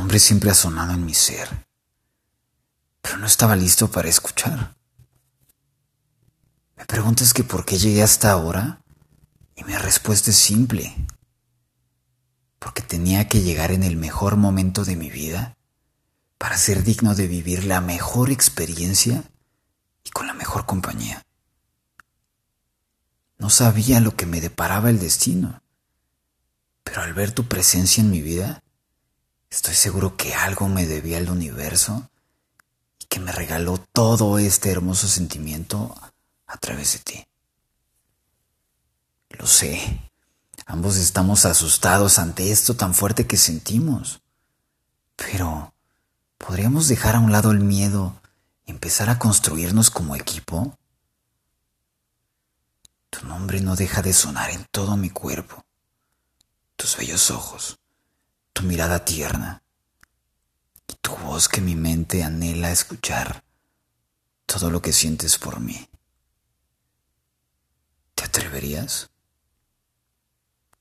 nombre siempre ha sonado en mi ser, pero no estaba listo para escuchar. Me preguntas que por qué llegué hasta ahora y mi respuesta es simple. Porque tenía que llegar en el mejor momento de mi vida para ser digno de vivir la mejor experiencia y con la mejor compañía. No sabía lo que me deparaba el destino, pero al ver tu presencia en mi vida, estoy seguro que algo me debía al universo y que me regaló todo este hermoso sentimiento a través de ti. Lo sé, ambos estamos asustados ante esto tan fuerte que sentimos, pero ¿podríamos dejar a un lado el miedo y empezar a construirnos como equipo? Tu nombre no deja de sonar en todo mi cuerpo, tus bellos ojos, tu mirada tierna y tu voz que mi mente anhela escuchar todo lo que sientes por mí. ¿Te atreverías?